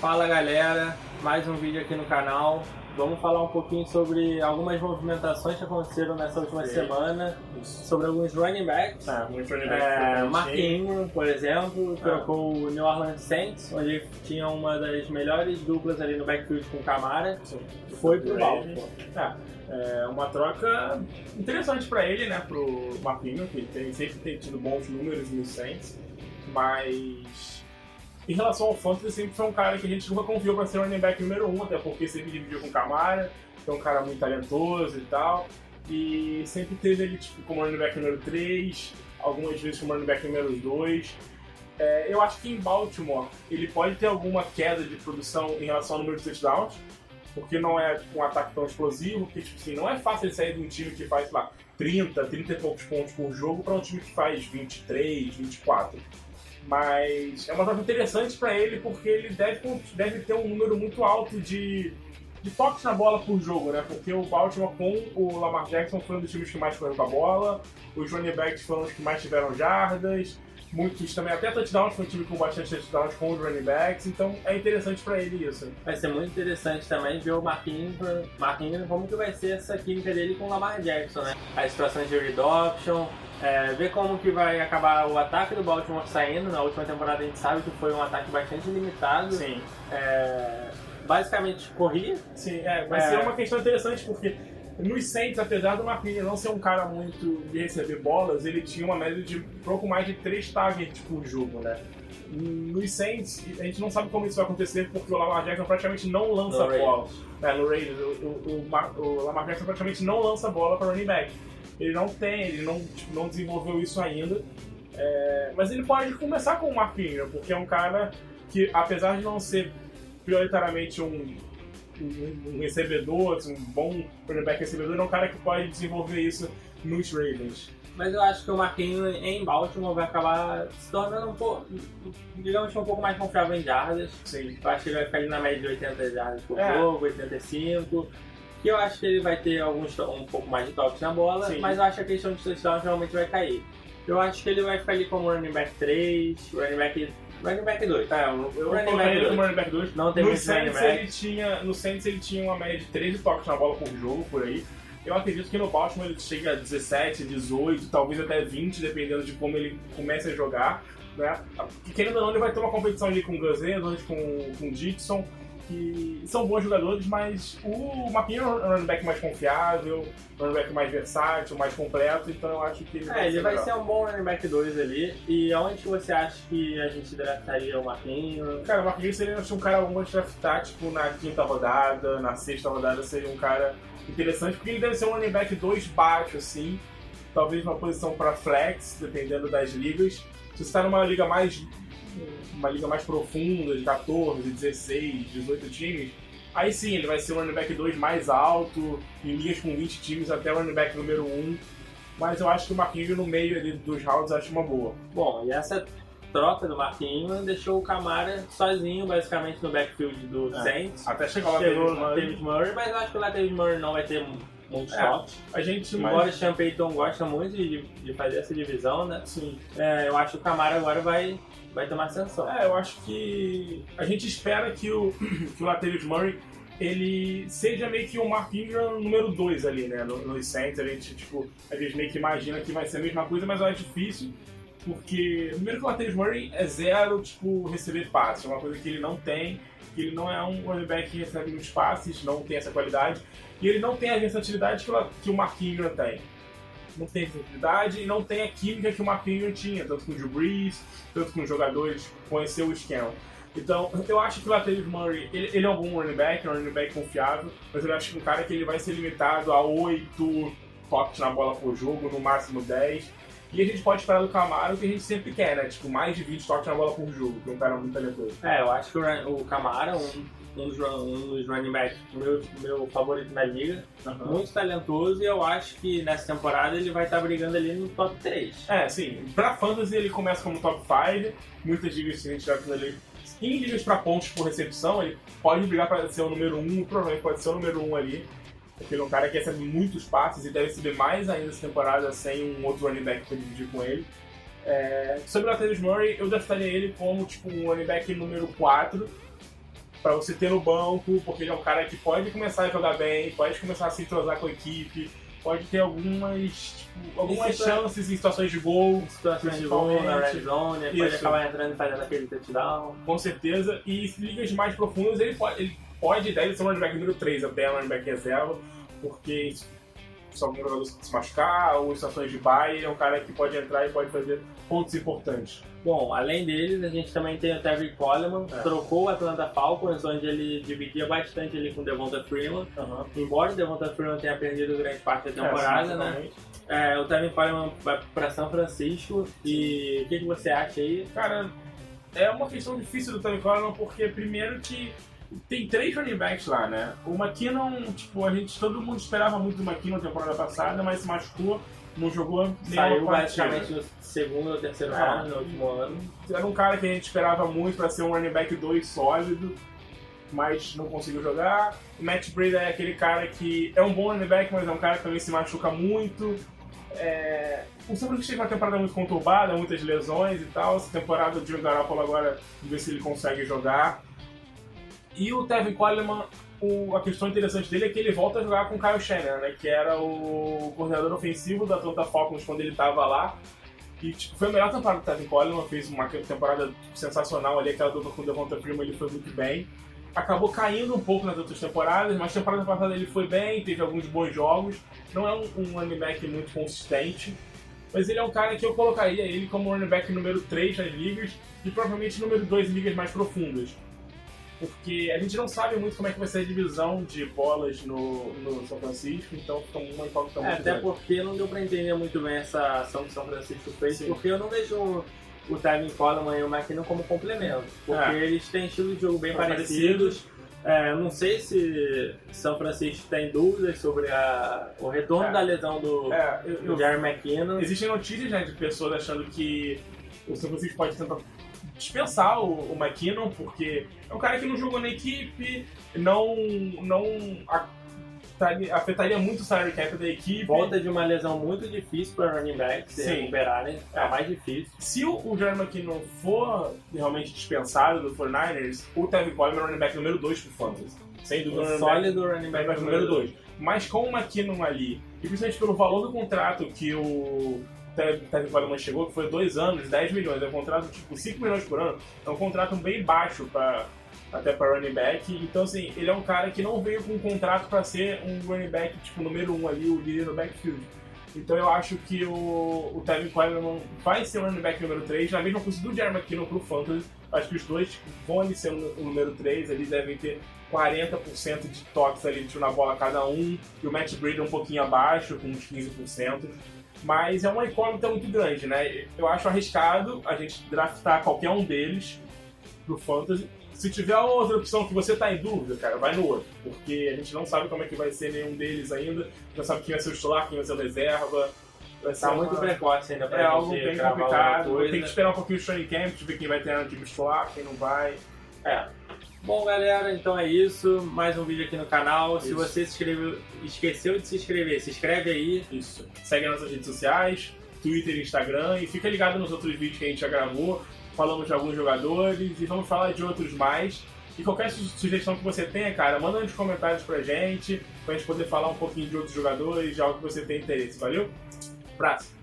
Fala galera, mais um vídeo aqui no canal. Vamos falar um pouquinho sobre algumas movimentações que aconteceram nessa última Sim. semana, sobre alguns running backs. Ah, muito running back É, Mark. Ingram, por exemplo, Ah. trocou o New Orleans Saints, onde tinha uma das melhores duplas ali no backfield com o Camara, Sim. foi pro. Baltimore. É, é uma troca interessante pra ele, né? Pro Marquinhos, que tem, sempre tem tido bons números no Saints, mas em relação ao Fantasy, sempre foi um cara que a gente nunca confiou pra ser running back número um, até porque sempre dividiu com o Camara, que é um cara muito talentoso e tal, e sempre teve ele tipo, como running back número 3, algumas vezes como running back número 2. É, eu acho que em Baltimore ele pode ter alguma queda de produção em relação ao número de touchdowns, porque não é um ataque tão explosivo, porque tipo assim, não é fácil ele sair de um time que faz, sei lá, 30, 30 e poucos pontos por jogo para um time que faz 23, 24. Mas é uma troca interessante para ele porque ele deve, deve ter um número muito alto de, de toques na bola por jogo, né? Porque o Baltimore com o Lamar Jackson foi um dos times que mais correu com a bola, os running backs foram os que mais tiveram jardas, muitos também, até touchdowns, foi um time com bastante touchdowns com os running backs, então é interessante para ele isso. Vai ser muito interessante também ver o Ingram como que vai ser essa química dele com o Lamar Jackson, né? As situações de read option, é, ver como que vai acabar o ataque do Baltimore saindo. Na última temporada a gente sabe que foi um ataque bastante limitado. Sim. É, basicamente corria. Sim, é, vai É. ser uma questão interessante porque nos Saints, apesar do Marquinhos não ser um cara muito de receber bolas, ele tinha uma média de pouco mais de 3 targets por jogo, né? Nos Saints, a gente não sabe como isso vai acontecer porque o Lamar Jackson praticamente não lança No bola. É, no Raiders, o, o, o, o Lamar Jackson praticamente não lança bola para running back. Ele não tem, ele não, tipo, não desenvolveu isso ainda. É, mas ele pode começar com o Mark Ingram, porque é um cara que, apesar de não ser prioritariamente um, um, um recebedor, assim, um bom running back recebedor, é um cara que pode desenvolver isso nos Ravens. Mas eu acho que o Marquinhos em Baltimore vai acabar se tornando um pouco, digamos que um pouco mais confiável em jardas. Sim. Eu acho que ele vai ficar ali na média de 80 jardas por É. jogo, 85. E eu acho que ele vai ter alguns um pouco mais de toques na bola, Sim. mas eu acho que a questão de touchdowns realmente vai cair. Eu acho que ele vai ficar ali como running back 3, running back, running back 2. É, eu, eu Running back ele como dois. running back 2. Não tem no muito running Saints, back. ele tinha, no Saints ele tinha uma média de 13 toques na bola por jogo, por aí. Eu acredito que no Baltimore ele chega a 17, 18, talvez até 20, dependendo de como ele comece a jogar. Né? E querendo ou não, ele vai ter uma competição ali com o Edwards, com, com o Dixon, que são bons jogadores, mas o Marquinhos é um running back mais confiável, um running back mais versátil, mais completo, então eu acho que ele É, ele vai melhor. ser um bom running back 2 ali. E aonde que você acha que a gente draftaria o Marquinhos? Cara, o Marquinhos seria um cara bom de draftar, tipo, na quinta rodada, na sexta rodada seria um cara interessante, porque ele deve ser um running back 2 baixo, assim, talvez uma posição para flex, dependendo das ligas. Se você tá numa liga mais uma liga mais profunda, de 14, 16, 18 times, aí sim, ele vai ser um running back 2 mais alto, em ligas com 20 times até o running back número 1. Mas eu acho que o Marquinhos no meio ali dos rounds acho uma boa. Bom, e essa troca do Marquinhos deixou o Camara sozinho, basicamente, no backfield do É. Saints. Até chegar lá Chegou o Murray. David Murray, mas eu acho que o David Murray não vai ter muitos É. A gente Embora o Sean Payton gosta muito de, de fazer essa divisão, né? Sim. É, eu acho que o Camara agora vai, vai tomar ascensão. É, eu acho que a gente espera que o, que o Latavius Murray ele seja meio que o Mark Ingram número 2 ali, né? No, no Saints, a gente, tipo, a gente meio que imagina que vai ser a mesma coisa, mas é difícil, porque primeiro que o Latavius Murray é zero, tipo, receber passes, é uma coisa que ele não tem, ele não é um running back que recebe muitos passes, não tem essa qualidade, e ele não tem a versatilidade que o, Ingram tem. Não tem versatilidade e não tem a química que o Ingram tinha, tanto com o Brees, tanto com os jogadores, conheceu o esquema. Então, eu acho que o Latavius Murray, ele, ele é um bom running back, é um running back confiável, mas eu acho que um cara que ele vai ser limitado a 8 toques na bola por jogo, no máximo 10. E a gente pode esperar do Camaro o que a gente sempre quer, né? Tipo, mais de 20 toques na bola por jogo, que é um cara muito talentoso. É, eu acho que o, Ran- o Camara, um, um, dos, um dos running backs meu, meu favorito na liga, muito talentoso, e eu acho que nessa temporada ele vai estar brigando ali no top 3. É, sim. Pra Fantasy ele começa como top 5, muitas ligas a gente já ali. Em ligas pra pontos por recepção, ele pode brigar pra ser o número 1, provavelmente pode ser o número 1 ali. Porque ele é um cara que recebe muitos passes e deve receber mais ainda essa temporada sem um outro running back pra dividir com ele. É, sobre o Latavius Murray, eu draftaria ele como tipo um running back número 4. para você ter no banco, porque ele é um cara que pode começar a jogar bem, pode começar a se entrosar com a equipe, pode ter algumas, tipo, algumas chances em situações de gol. Em situações de gol na red zone, pode acabar entrando e fazendo aquele touchdown. Com certeza. E ligas mais profundas ele pode, ele pode deve ser um running back número 3 até um running back reserva, porque se algum jogador se machucar ou em situações de bye, é um cara que pode entrar e pode fazer pontos importantes. Bom, além deles, a gente também tem o Terry Coleman, é. trocou o Atlanta Falcons, onde ele dividia bastante ali com o Devonta Freeman. Uhum. Embora o Devonta Freeman tenha perdido grande parte da temporada, é, né? É, o Terry Coleman vai para São Francisco. E o que, que, você acha aí? Cara, é uma questão difícil do Terry Coleman, porque primeiro que tem três running backs lá, né? O McKinnon, tipo, a gente, todo mundo esperava muito do McKinnon na temporada passada, mas se machucou, não jogou Saiu basicamente no segundo ou terceiro é. round no último ano. Era um cara que a gente esperava muito para ser um running back 2 sólido, mas não conseguiu jogar. O Matt Breda é aquele cara que é um bom running back, mas é um cara que também se machuca muito. É... O São Francisco teve uma temporada muito conturbada, muitas lesões e tal. Essa temporada o Jimmy Garoppolo agora, vamos ver se ele consegue jogar. E o Tevin Coleman, o, a questão interessante dele é que ele volta a jogar com o Kyle Shannon, né? Que era o coordenador ofensivo da Atlanta Falcons quando ele estava lá. E tipo, foi a melhor temporada do Tevin Coleman, fez uma temporada sensacional ali, aquela dupla com o Devonta Freeman, ele foi muito bem. Acabou caindo um pouco nas outras temporadas, mas temporada passada ele foi bem, teve alguns bons jogos. Não é um, um running back muito consistente, mas ele é um cara que eu colocaria ele como running back número 3 nas ligas e provavelmente número 2 em ligas mais profundas porque a gente não sabe muito como é que vai ser a divisão de bolas no, no São Francisco, então fica uma incógnita é, muito Até grande. porque não deu pra entender muito bem essa ação que o São Francisco fez, Sim. porque eu não vejo o Tevin Coleman e o McKinnon como complemento, porque é. eles têm estilos de jogo bem parecidos. parecidos. É, eu não sei se São Francisco tem dúvidas sobre a, o retorno é. da lesão do, é, eu, do Jerry McKinnon. Existem notícias né, de pessoas achando que o São Francisco pode tentar dispensar o, o McKinnon, porque é um cara que não jogou na equipe, não, não afetaria muito o salary cap da equipe. Volta de uma lesão muito difícil para running back se recuperarem, é mais difícil. Se o, o Jerry McKinnon for realmente dispensado do 49ers, o Tevin Coleman é o running back número 2 pro Fantasy. Sem dúvida, um sólido running back, back número 2. Mas com o McKinnon ali, e principalmente pelo valor do contrato que o Tevin Coleman chegou, que foi dois anos, 10 milhões. É um contrato tipo 5 milhões por ano. É um contrato bem baixo para até para running back. Então, assim, ele é um cara que não veio com um contrato para ser um running back, tipo, número um ali, o líder no backfield. Então eu acho que o, o Tevin Coleman vai ser o running back número 3, na mesma coisa do Jeremy McKinnon pro Fantasy. Acho que os dois vão ali ser o número 3, eles devem ter 40% de toques ali na bola cada um, e o Matt Brady um pouquinho abaixo, com uns 15%. Mas é uma incógnita muito grande, né? Eu acho arriscado a gente draftar qualquer um deles pro Fantasy. Se tiver outra opção que você tá em dúvida, cara, vai no outro. Porque a gente não sabe como é que vai ser nenhum deles ainda. Não sabe quem vai ser o titular, quem vai ser o reserva. Vai tá uma... muito precoce ainda pra É algo bem complicado. Tem que esperar um pouquinho o training camp, ver quem vai ter no time titular, quem não vai. É. Bom, galera, então é isso. Mais um vídeo aqui no canal. Isso. Se você se inscreveu, esqueceu de se inscrever, se inscreve aí. Isso. Segue nas nossas redes sociais, Twitter e Instagram. E fica ligado nos outros vídeos que a gente já gravou. Falamos de alguns jogadores e vamos falar de outros mais. E qualquer sugestão que você tenha, cara, manda nos comentários pra gente, pra gente poder falar um pouquinho de outros jogadores, de algo que você tem interesse. Valeu? Abraço!